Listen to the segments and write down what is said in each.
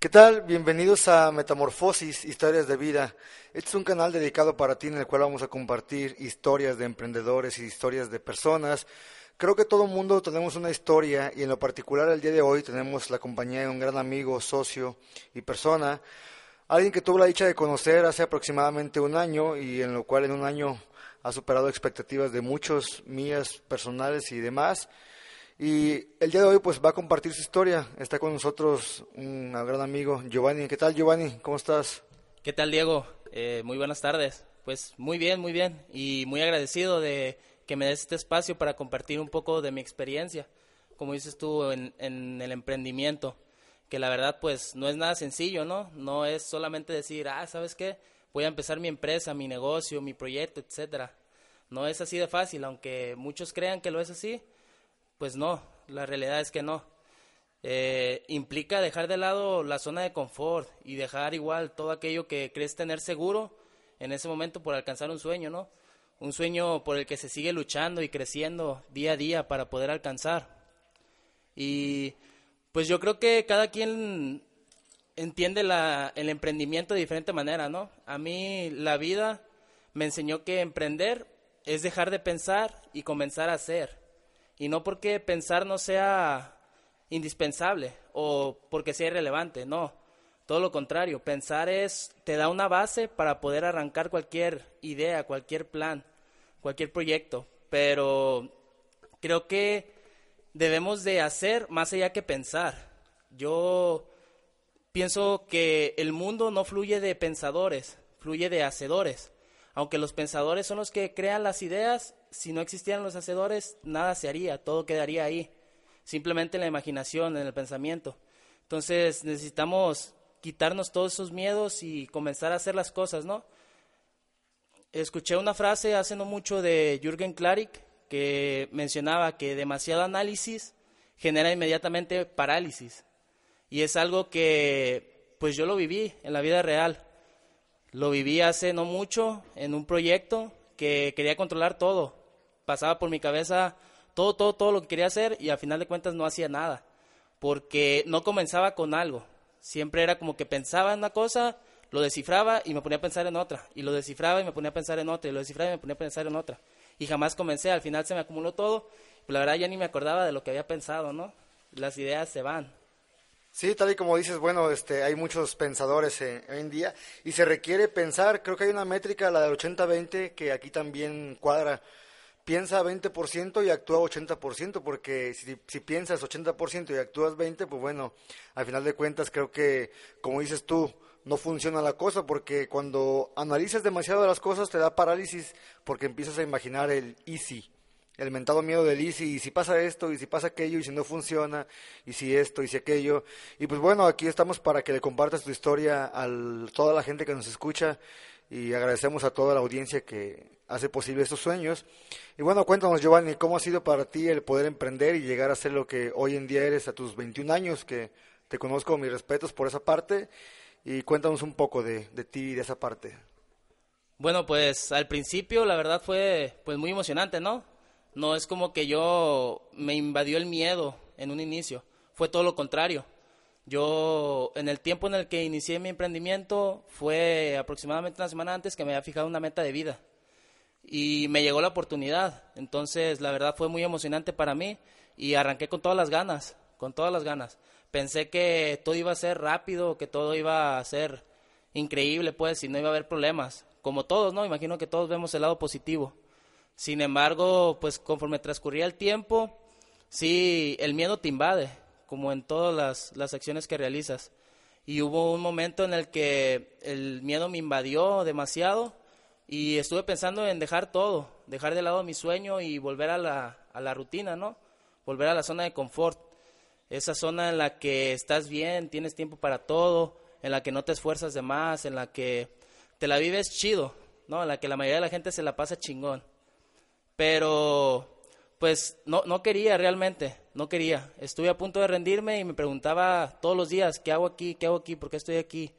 ¿Qué tal? Bienvenidos a Metamorfosis, Historias de Vida. Este es un canal dedicado para ti en el cual vamos a compartir historias de emprendedores y historias de personas. Creo que todo mundo tenemos una historia y en lo particular el día de hoy tenemos la compañía de un gran amigo, socio y persona, alguien que tuvo la dicha de conocer hace aproximadamente un año y en lo cual en un año ha superado expectativas de muchos, mías, personales y demás. Y el día de hoy pues va a compartir su historia. Está con nosotros un gran amigo, Giovanni. ¿Qué tal, Giovanni? ¿Cómo estás? ¿Qué tal, Diego? Eh, muy buenas tardes. Pues muy bien, muy bien. Y muy agradecido de que me des este espacio para compartir un poco de mi experiencia, como dices tú, en, en el emprendimiento. Que la verdad pues no es nada sencillo, ¿no? No es solamente decir, ah, ¿sabes qué? Voy a empezar mi empresa, mi negocio, mi proyecto, etcétera. No es así de fácil, aunque muchos crean que lo es así pues no, la realidad es que no. Eh, implica dejar de lado la zona de confort y dejar igual todo aquello que crees tener seguro en ese momento por alcanzar un sueño, ¿no? Un sueño por el que se sigue luchando y creciendo día a día para poder alcanzar. Y pues yo creo que cada quien entiende la, el emprendimiento de diferente manera, ¿no? A mí la vida me enseñó que emprender es dejar de pensar y comenzar a hacer. Y no porque pensar no sea indispensable o porque sea irrelevante, no. Todo lo contrario, pensar es, te da una base para poder arrancar cualquier idea, cualquier plan, cualquier proyecto. Pero creo que debemos de hacer más allá que pensar. Yo pienso que el mundo no fluye de pensadores, fluye de hacedores. Aunque los pensadores son los que crean las ideas, si no existieran los hacedores, nada se haría, todo quedaría ahí, simplemente en la imaginación, en el pensamiento. Entonces necesitamos quitarnos todos esos miedos y comenzar a hacer las cosas, ¿no? Escuché una frase hace no mucho de Jürgen Klarik que mencionaba que demasiado análisis genera inmediatamente parálisis. Y es algo que pues yo lo viví en la vida real. Lo viví hace no mucho en un proyecto que quería controlar todo, pasaba por mi cabeza todo, todo, todo lo que quería hacer y al final de cuentas no hacía nada, porque no comenzaba con algo. Siempre era como que pensaba en una cosa, lo descifraba y me ponía a pensar en otra, y lo descifraba y me ponía a pensar en otra, y lo descifraba y me ponía a pensar en otra. Y jamás comencé, al final se me acumuló todo, pues la verdad ya ni me acordaba de lo que había pensado, ¿no? Las ideas se van. Sí, tal y como dices, bueno, este, hay muchos pensadores hoy en día y se requiere pensar, creo que hay una métrica, la del 80-20, que aquí también cuadra piensa 20% y actúa 80%, porque si, si piensas 80% y actúas 20%, pues bueno, al final de cuentas creo que, como dices tú, no funciona la cosa, porque cuando analizas demasiado las cosas te da parálisis, porque empiezas a imaginar el easy, el mentado miedo del easy, y si pasa esto, y si pasa aquello, y si no funciona, y si esto, y si aquello. Y pues bueno, aquí estamos para que le compartas tu historia a toda la gente que nos escucha, y agradecemos a toda la audiencia que hace posible estos sueños. Y bueno, cuéntanos Giovanni, ¿cómo ha sido para ti el poder emprender y llegar a ser lo que hoy en día eres a tus 21 años, que te conozco, mis respetos por esa parte, y cuéntanos un poco de, de ti y de esa parte. Bueno, pues al principio la verdad fue pues muy emocionante, ¿no? No es como que yo me invadió el miedo en un inicio, fue todo lo contrario. Yo, en el tiempo en el que inicié mi emprendimiento, fue aproximadamente una semana antes que me había fijado una meta de vida y me llegó la oportunidad. Entonces, la verdad fue muy emocionante para mí y arranqué con todas las ganas, con todas las ganas. Pensé que todo iba a ser rápido, que todo iba a ser increíble, pues, y no iba a haber problemas. Como todos, ¿no? Imagino que todos vemos el lado positivo. Sin embargo, pues conforme transcurría el tiempo, sí, el miedo te invade, como en todas las, las acciones que realizas. Y hubo un momento en el que el miedo me invadió demasiado y estuve pensando en dejar todo, dejar de lado mi sueño y volver a la, a la rutina, ¿no? Volver a la zona de confort. esa zona en la que estás bien, tienes tiempo para todo, en la que no te esfuerzas de más, en la que te la vives chido, ¿no? En la que la mayoría de la gente se la pasa chingón. Pero, pues, no, no quería realmente, no quería. Estuve a punto de rendirme y me preguntaba todos los días, ¿qué hago aquí? ¿Qué hago aquí? ¿Por qué estoy aquí?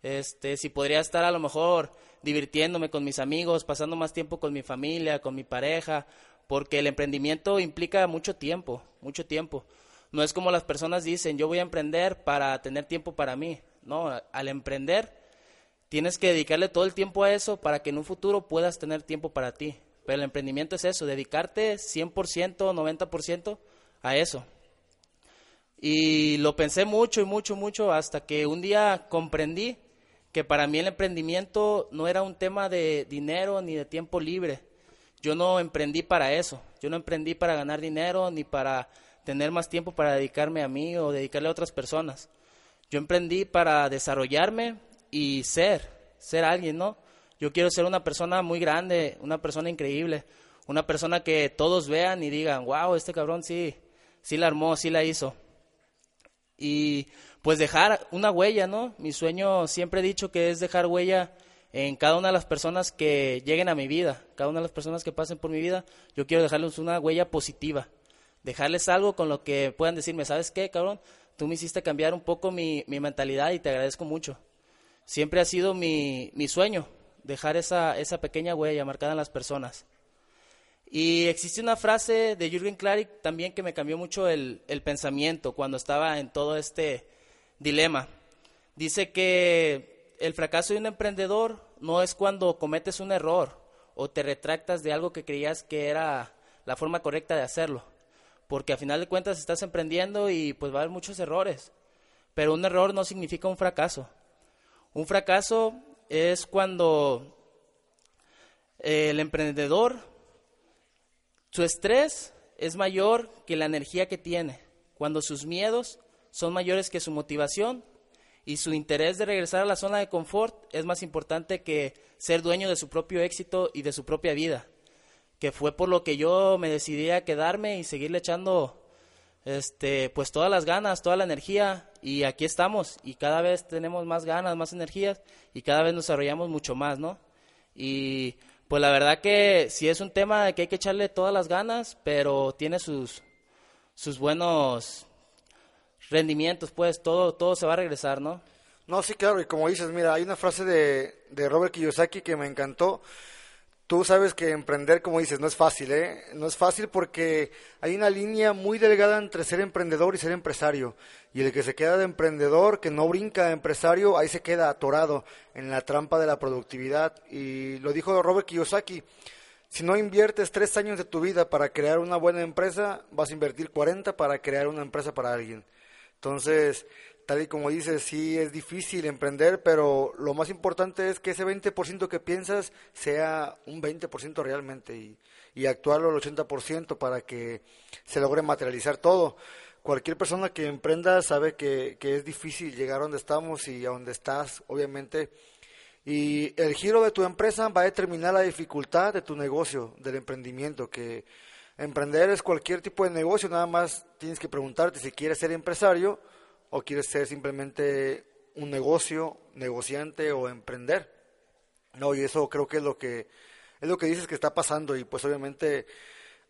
Este, si podría estar a lo mejor divirtiéndome con mis amigos, pasando más tiempo con mi familia, con mi pareja, porque el emprendimiento implica mucho tiempo, mucho tiempo. No es como las personas dicen, yo voy a emprender para tener tiempo para mí. No, al emprender tienes que dedicarle todo el tiempo a eso para que en un futuro puedas tener tiempo para ti. El emprendimiento es eso, dedicarte 100%, 90% a eso. Y lo pensé mucho y mucho, mucho hasta que un día comprendí que para mí el emprendimiento no era un tema de dinero ni de tiempo libre. Yo no emprendí para eso. Yo no emprendí para ganar dinero ni para tener más tiempo para dedicarme a mí o dedicarle a otras personas. Yo emprendí para desarrollarme y ser, ser alguien, ¿no? Yo quiero ser una persona muy grande, una persona increíble, una persona que todos vean y digan, wow, este cabrón sí, sí la armó, sí la hizo. Y pues dejar una huella, ¿no? Mi sueño siempre he dicho que es dejar huella en cada una de las personas que lleguen a mi vida, cada una de las personas que pasen por mi vida, yo quiero dejarles una huella positiva, dejarles algo con lo que puedan decirme, ¿sabes qué, cabrón? Tú me hiciste cambiar un poco mi, mi mentalidad y te agradezco mucho. Siempre ha sido mi, mi sueño, dejar esa, esa pequeña huella marcada en las personas. Y existe una frase de Jürgen Klarik también que me cambió mucho el, el pensamiento cuando estaba en todo este dilema. Dice que el fracaso de un emprendedor no es cuando cometes un error o te retractas de algo que creías que era la forma correcta de hacerlo, porque a final de cuentas estás emprendiendo y pues va a haber muchos errores, pero un error no significa un fracaso. Un fracaso es cuando el emprendedor, su estrés es mayor que la energía que tiene, cuando sus miedos son mayores que su motivación y su interés de regresar a la zona de confort es más importante que ser dueño de su propio éxito y de su propia vida, que fue por lo que yo me decidí a quedarme y seguirle echando este pues todas las ganas, toda la energía y aquí estamos y cada vez tenemos más ganas, más energías y cada vez nos desarrollamos mucho más, ¿no? Y pues la verdad que sí es un tema de que hay que echarle todas las ganas, pero tiene sus sus buenos rendimientos, pues todo, todo se va a regresar, ¿no? No, sí, claro, y como dices, mira, hay una frase de, de Robert Kiyosaki que me encantó. Tú sabes que emprender, como dices, no es fácil, ¿eh? No es fácil porque hay una línea muy delgada entre ser emprendedor y ser empresario. Y el que se queda de emprendedor, que no brinca de empresario, ahí se queda atorado en la trampa de la productividad. Y lo dijo Robert Kiyosaki, si no inviertes tres años de tu vida para crear una buena empresa, vas a invertir 40 para crear una empresa para alguien. Entonces, tal y como dices, sí es difícil emprender, pero lo más importante es que ese 20% que piensas sea un 20% realmente y, y actuarlo al 80% para que se logre materializar todo. Cualquier persona que emprenda sabe que, que es difícil llegar a donde estamos y a donde estás, obviamente. Y el giro de tu empresa va a determinar la dificultad de tu negocio, del emprendimiento, que Emprender es cualquier tipo de negocio, nada más tienes que preguntarte si quieres ser empresario o quieres ser simplemente un negocio, negociante o emprender. No, y eso creo que es lo que es lo que dices que está pasando y pues obviamente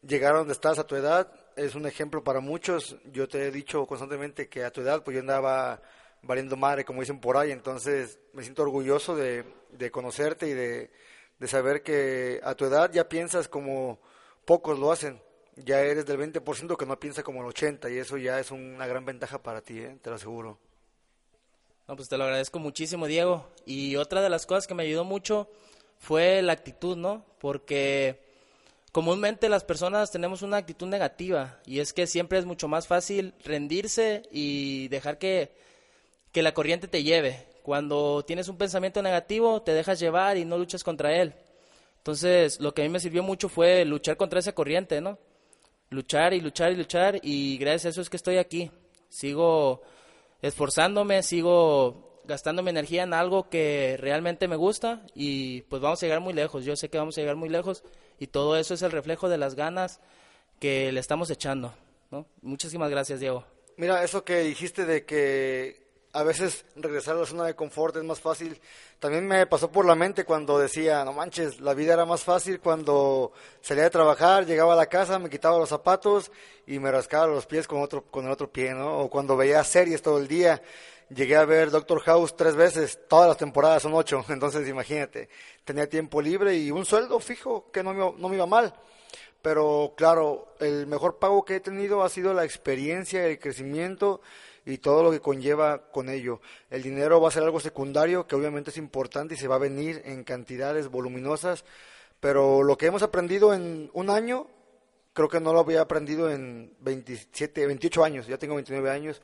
llegar a donde estás a tu edad es un ejemplo para muchos. Yo te he dicho constantemente que a tu edad pues yo andaba valiendo madre, como dicen por ahí, entonces me siento orgulloso de, de conocerte y de, de saber que a tu edad ya piensas como pocos lo hacen. Ya eres del 20% que no piensa como el 80% y eso ya es una gran ventaja para ti, ¿eh? te lo aseguro. No, pues te lo agradezco muchísimo, Diego. Y otra de las cosas que me ayudó mucho fue la actitud, ¿no? Porque comúnmente las personas tenemos una actitud negativa y es que siempre es mucho más fácil rendirse y dejar que, que la corriente te lleve. Cuando tienes un pensamiento negativo, te dejas llevar y no luchas contra él. Entonces, lo que a mí me sirvió mucho fue luchar contra esa corriente, ¿no? Luchar y luchar y luchar y gracias a eso es que estoy aquí. Sigo esforzándome, sigo gastando mi energía en algo que realmente me gusta y pues vamos a llegar muy lejos. Yo sé que vamos a llegar muy lejos y todo eso es el reflejo de las ganas que le estamos echando, ¿no? Muchísimas gracias, Diego. Mira, eso que dijiste de que a veces regresar a la zona de confort es más fácil. También me pasó por la mente cuando decía, no manches, la vida era más fácil cuando salía de trabajar, llegaba a la casa, me quitaba los zapatos y me rascaba los pies con otro con el otro pie, ¿no? O cuando veía series todo el día. Llegué a ver Doctor House tres veces, todas las temporadas son ocho, entonces imagínate, tenía tiempo libre y un sueldo fijo que no me, no me iba mal. Pero claro, el mejor pago que he tenido ha sido la experiencia, el crecimiento y todo lo que conlleva con ello. El dinero va a ser algo secundario que obviamente es importante y se va a venir en cantidades voluminosas, pero lo que hemos aprendido en un año, creo que no lo había aprendido en 27, 28 años, ya tengo 29 años,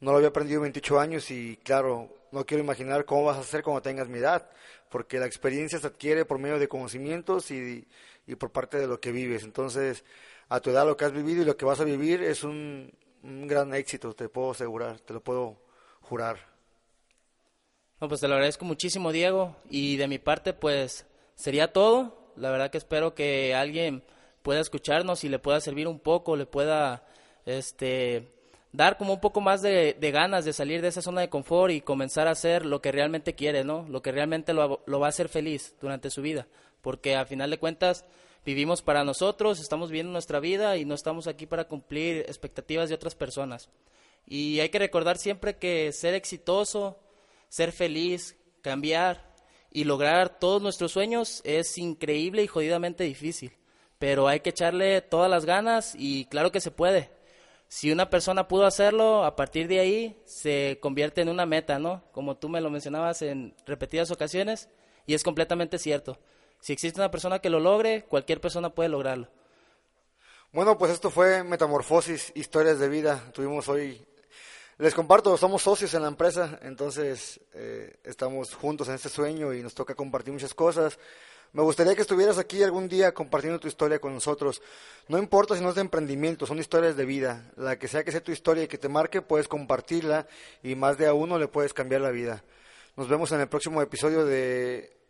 no lo había aprendido en 28 años y claro, no quiero imaginar cómo vas a hacer cuando tengas mi edad, porque la experiencia se adquiere por medio de conocimientos y, y por parte de lo que vives. Entonces, a tu edad lo que has vivido y lo que vas a vivir es un, un gran éxito, te puedo asegurar, te lo puedo jurar. No, pues te lo agradezco muchísimo, Diego. Y de mi parte, pues sería todo. La verdad que espero que alguien pueda escucharnos y le pueda servir un poco, le pueda este, dar como un poco más de, ganas de salir de esa zona de confort y comenzar a hacer lo que realmente quiere, ¿no? Lo que realmente lo, lo va a hacer feliz durante su vida. Porque a final de cuentas, vivimos para nosotros, estamos viviendo nuestra vida y no estamos aquí para cumplir expectativas de otras personas. Y hay que recordar siempre que ser exitoso, ser feliz, cambiar y lograr todos nuestros sueños es increíble y jodidamente difícil. Pero hay que echarle todas las ganas y claro que se puede. Si una persona pudo hacerlo, a partir de ahí se convierte en una meta, ¿no? Como tú me lo mencionabas en repetidas ocasiones, y es completamente cierto. Si existe una persona que lo logre, cualquier persona puede lograrlo. Bueno, pues esto fue Metamorfosis, historias de vida. Tuvimos hoy, les comparto, somos socios en la empresa, entonces eh, estamos juntos en este sueño y nos toca compartir muchas cosas. Me gustaría que estuvieras aquí algún día compartiendo tu historia con nosotros. No importa si no es de emprendimiento, son historias de vida. La que sea que sea tu historia y que te marque, puedes compartirla y más de a uno le puedes cambiar la vida. Nos vemos en el próximo episodio de